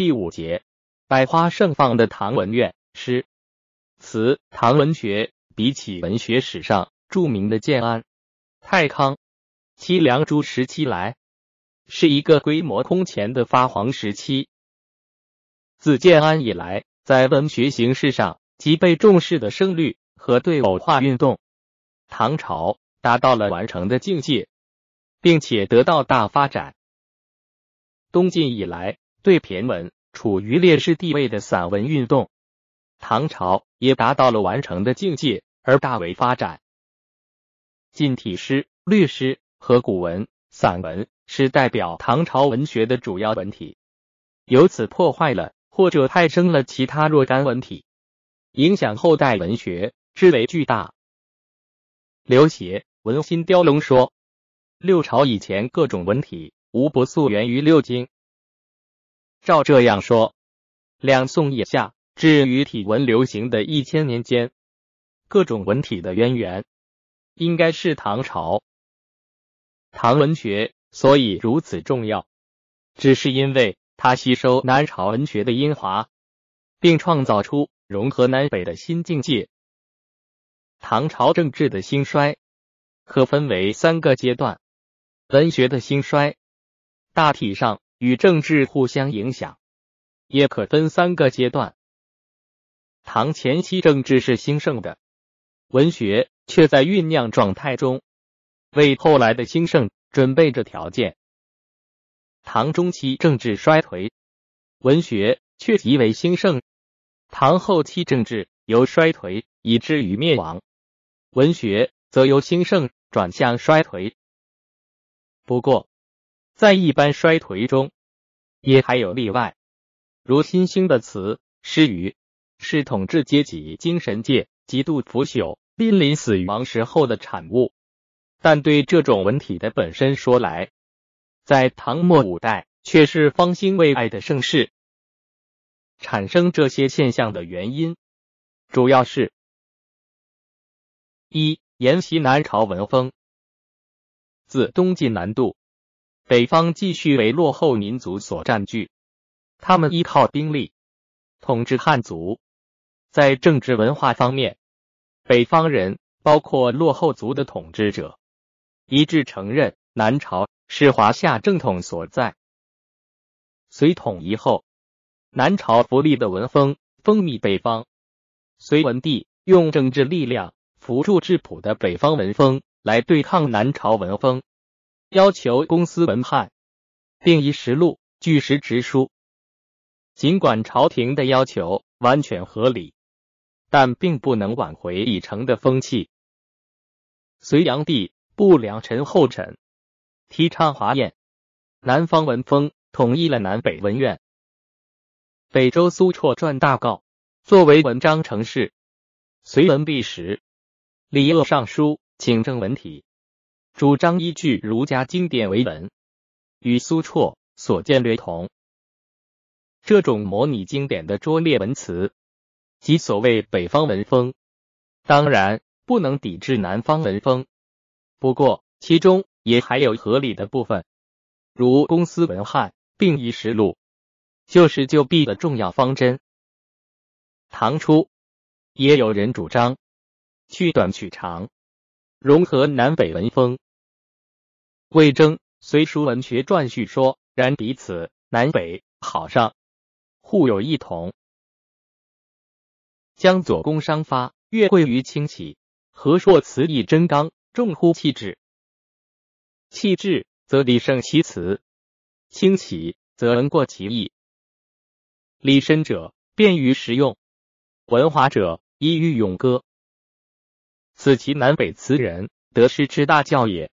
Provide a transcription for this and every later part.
第五节，百花盛放的唐文苑诗词。唐文学比起文学史上著名的建安、太康、七梁诸时期来，是一个规模空前的发黄时期。自建安以来，在文学形式上极被重视的声律和对偶化运动，唐朝达到了完成的境界，并且得到大发展。东晋以来。对骈文处于劣势地位的散文运动，唐朝也达到了完成的境界而大为发展。近体诗、律诗和古文、散文是代表唐朝文学的主要文体，由此破坏了或者派生了其他若干文体，影响后代文学之为巨大。刘勰《文心雕龙》说：“六朝以前各种文体无不溯源于六经。”照这样说，两宋以下至于体文流行的一千年间，各种文体的渊源应该是唐朝。唐文学所以如此重要，只是因为它吸收南朝文学的英华，并创造出融合南北的新境界。唐朝政治的兴衰可分为三个阶段，文学的兴衰大体上。与政治互相影响，也可分三个阶段。唐前期政治是兴盛的，文学却在酝酿状态中，为后来的兴盛准备着条件。唐中期政治衰颓，文学却极为兴盛。唐后期政治由衰颓以至于灭亡，文学则由兴盛转向衰颓。不过，在一般衰颓中，也还有例外，如新兴的词诗语，是统治阶级精神界极度腐朽、濒临死亡时候的产物。但对这种文体的本身说来，在唐末五代却是方兴未艾的盛世。产生这些现象的原因，主要是：一、沿袭南朝文风，自东晋南渡。北方继续为落后民族所占据，他们依靠兵力统治汉族。在政治文化方面，北方人包括落后族的统治者一致承认南朝是华夏正统所在。隋统一后，南朝福利的文风风靡北方。隋文帝用政治力量扶助质朴的北方文风来对抗南朝文风。要求公司文判并以实录据实直书。尽管朝廷的要求完全合理，但并不能挽回已成的风气。隋炀帝不良臣后臣提倡华宴，南方文风统一了南北文苑。北周苏绰撰大诰，作为文章成事。隋文帝时，礼乐尚书请正文体。主张依据儒家经典为文，与苏绰所见略同。这种模拟经典的拙劣文辞，即所谓北方文风，当然不能抵制南方文风。不过其中也还有合理的部分，如公司文翰并以实录，就是就弊的重要方针。唐初也有人主张去短取长。融合南北文风。魏征《隋书文学传序》说：“然彼此南北好上，互有异同。江左公商发，越贵于清起。何硕辞以真刚，重乎气质。气质则理胜其辞，清起则文过其意。理深者便于实用，文华者易于咏歌。”此其南北词人得失之大教也。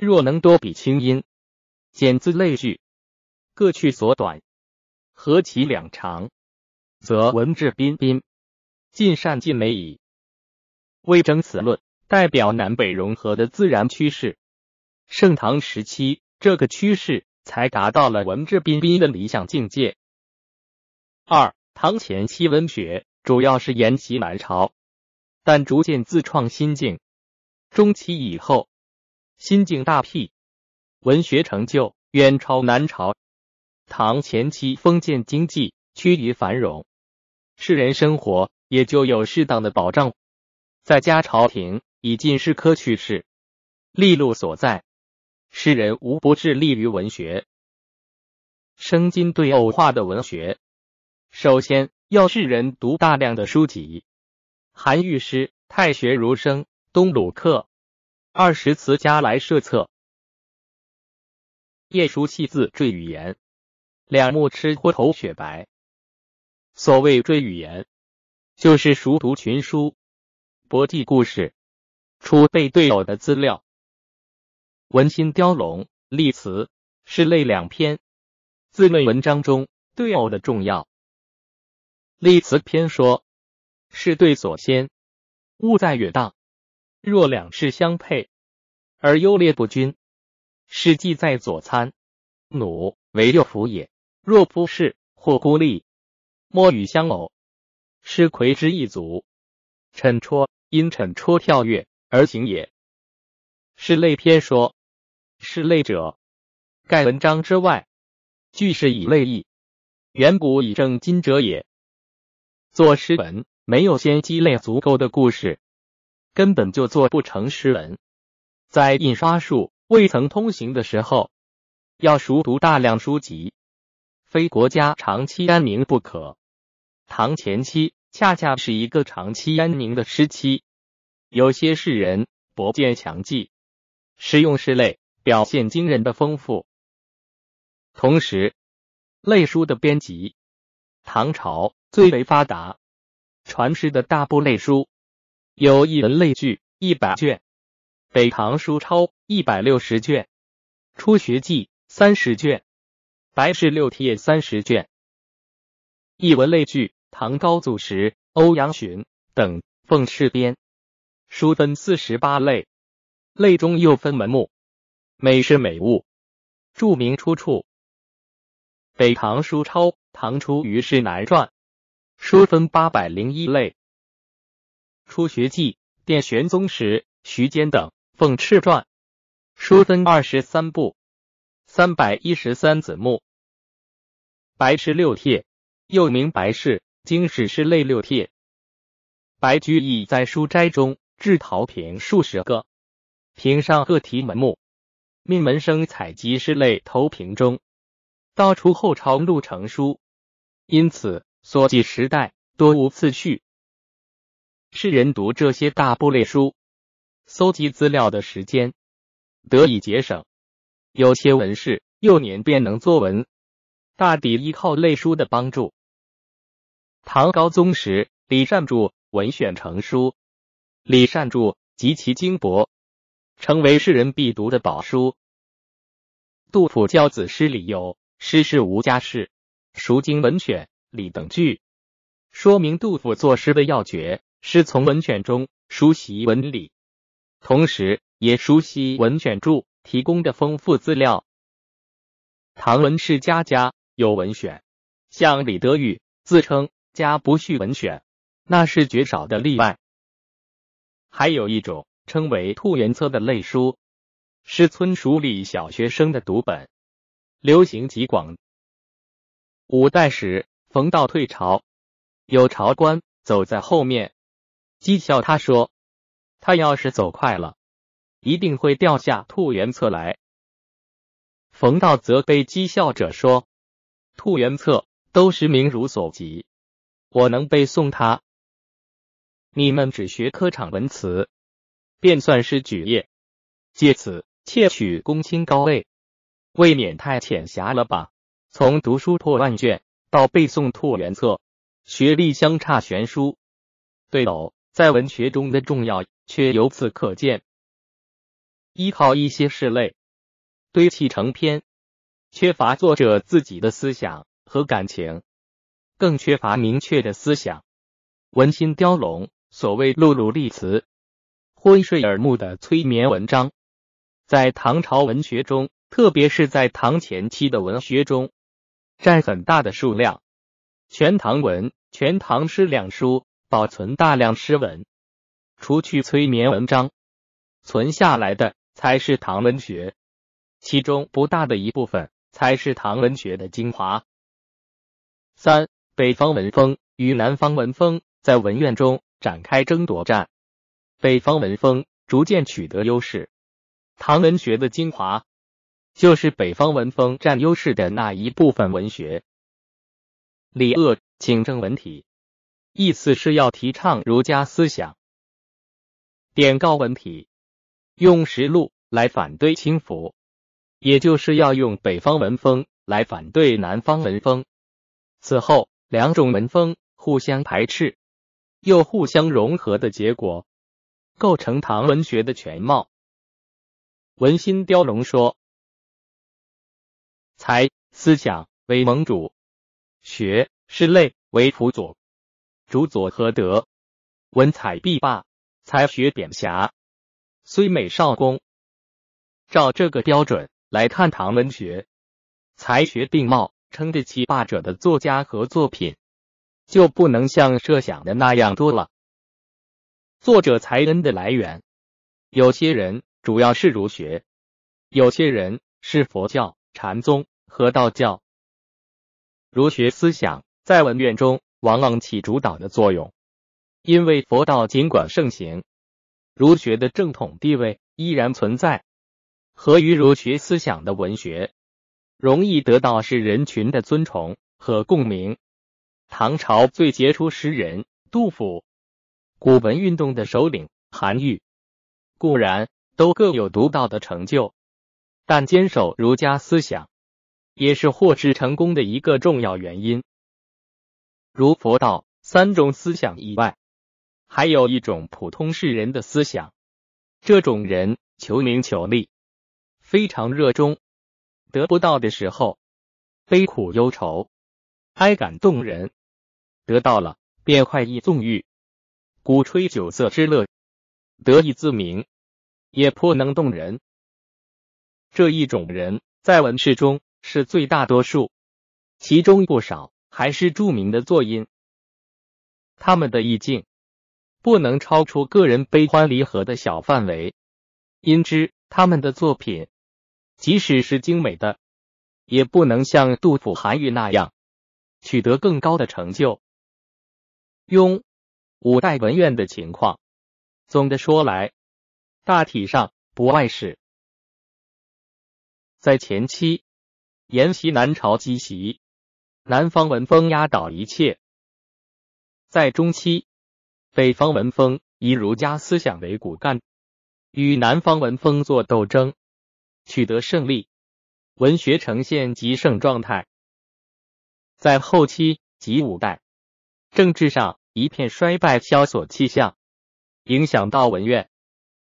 若能多比清音，简字类句，各去所短，合其两长，则文质彬彬，尽善尽美矣。魏征此论代表南北融合的自然趋势。盛唐时期，这个趋势才达到了文质彬彬的理想境界。二，唐前期文学主要是沿袭南朝。但逐渐自创新境，中期以后，心境大辟，文学成就远超南朝。唐前期封建经济趋于繁荣，士人生活也就有适当的保障。在家朝廷以进士科取士，利禄所在，诗人无不致力于文学。生金对偶化的文学，首先要世人读大量的书籍，韩愈诗、太学儒生、东鲁客、二十词家来设策。叶书细字缀语言，两目吃或头雪白。所谓缀语言，就是熟读群书，博记故事，储备对偶的资料。文心雕龙、立词是类两篇。自论文章中对偶的重要。立词篇说：“是对所先，物在远当。若两世相配，而优劣不均，是计在左参。弩为右辅也。若扑视或孤立，莫与相偶，是魁之一族。惩戳因惩戳跳跃而行也。”是类篇说：“是类者，盖文章之外。”句式以类义，远古以正今者也。作诗文没有先积累足够的故事，根本就做不成诗文。在印刷术未曾通行的时候，要熟读大量书籍，非国家长期安宁不可。唐前期恰恰是一个长期安宁的时期，有些士人博见强记，使用诗类表现惊人的丰富。同时，类书的编辑，唐朝最为发达，传世的大部类书有一文类聚一百卷，北唐书钞一百六十卷，初学记三十卷，白氏六帖三十卷。一文类聚，唐高祖时欧阳询等奉敕编，书分四十八类，类中又分门目，每事每物，注明出处。北唐书钞，唐初虞世南传，书分八百零一类。初学记，殿玄宗时徐坚等奉敕传，书分二十三部，三百一十三子目。白氏六帖，又名白氏经史诗类六帖。白居易在书斋中制陶瓶数十个，瓶上各题门目，命门生采集诗类投瓶中。道出后朝录成书，因此所记时代多无次序。世人读这些大部类书，搜集资料的时间得以节省。有些文士幼年便能作文，大抵依靠类书的帮助。唐高宗时，李善著文选成书，李善著极其精博，成为世人必读的宝书。杜甫教子诗里有。诗是无家事，熟经文选理等句，说明杜甫作诗的要诀是从文选中熟悉文理，同时也熟悉文选注提供的丰富资料。唐文士家家有文选，像李德裕自称家不续文选，那是绝少的例外。还有一种称为兔园册的类书，是村塾里小学生的读本。流行极广。五代时，冯道退朝，有朝官走在后面讥笑他说：“他要是走快了，一定会掉下兔园册来。”冯道则被讥笑者说：“兔园册都是名如所及，我能背诵它？你们只学科场文辞，便算是举业，借此窃取公卿高位。”未免太浅狭了吧？从读书破万卷到背诵兔元册，学历相差悬殊。对偶在文学中的重要却由此可见。依靠一些事类堆砌成篇，缺乏作者自己的思想和感情，更缺乏明确的思想。文心雕龙，所谓碌碌立辞，昏睡耳目的催眠文章，在唐朝文学中。特别是在唐前期的文学中，占很大的数量。《全唐文》《全唐诗》两书保存大量诗文，除去催眠文章，存下来的才是唐文学。其中不大的一部分才是唐文学的精华。三、北方文风与南方文风在文苑中展开争夺战，北方文风逐渐取得优势。唐文学的精华就是北方文风占优势的那一部分文学。李鄂请正文体，意思是要提倡儒家思想。典告文体，用实录来反对轻浮，也就是要用北方文风来反对南方文风。此后，两种文风互相排斥，又互相融合的结果，构成唐文学的全貌。文心雕龙说：“才思想为盟主，学是类为辅佐，主佐何德，文采必霸。”才学扁狭，虽美少功。照这个标准来看唐文学，才学并茂、称得起霸者的作家和作品，就不能像设想的那样多了。作者才恩的来源，有些人主要是儒学，有些人是佛教、禅宗和道教。儒学思想在文苑中往往起主导的作用。因为佛道尽管盛行，儒学的正统地位依然存在。合于儒学思想的文学，容易得到世人群的尊崇和共鸣。唐朝最杰出诗人杜甫，古文运动的首领韩愈，固然都各有独到的成就，但坚守儒家思想，也是获知成功的一个重要原因。如佛道三种思想以外。还有一种普通世人的思想，这种人求名求利，非常热衷，得不到的时候悲苦忧愁，哀感动人；得到了便快意纵欲，鼓吹酒色之乐，得意自鸣，也颇能动人。这一种人在文士中是最大多数，其中不少还是著名的作音，他们的意境。不能超出个人悲欢离合的小范围，因之他们的作品，即使是精美的，也不能像杜甫、韩愈那样取得更高的成就。雍五代文苑的情况，总的说来，大体上不外是：在前期，沿袭南朝积习，南方文风压倒一切；在中期。北方文风以儒家思想为骨干，与南方文风做斗争，取得胜利，文学呈现极盛状态。在后期及五代，政治上一片衰败萧索气象，影响到文苑，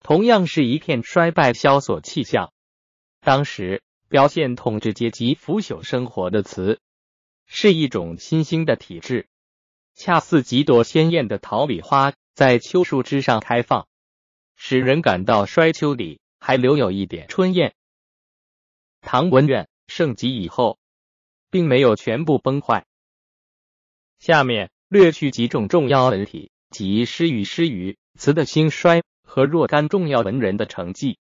同样是一片衰败萧索气象。当时表现统治阶级腐朽生活的词，是一种新兴的体制。恰似几朵鲜艳的桃李花在秋树枝上开放，使人感到衰秋里还留有一点春艳。唐文苑盛极以后，并没有全部崩坏。下面略去几种重要文体及诗与诗语词的兴衰和若干重要文人的成绩。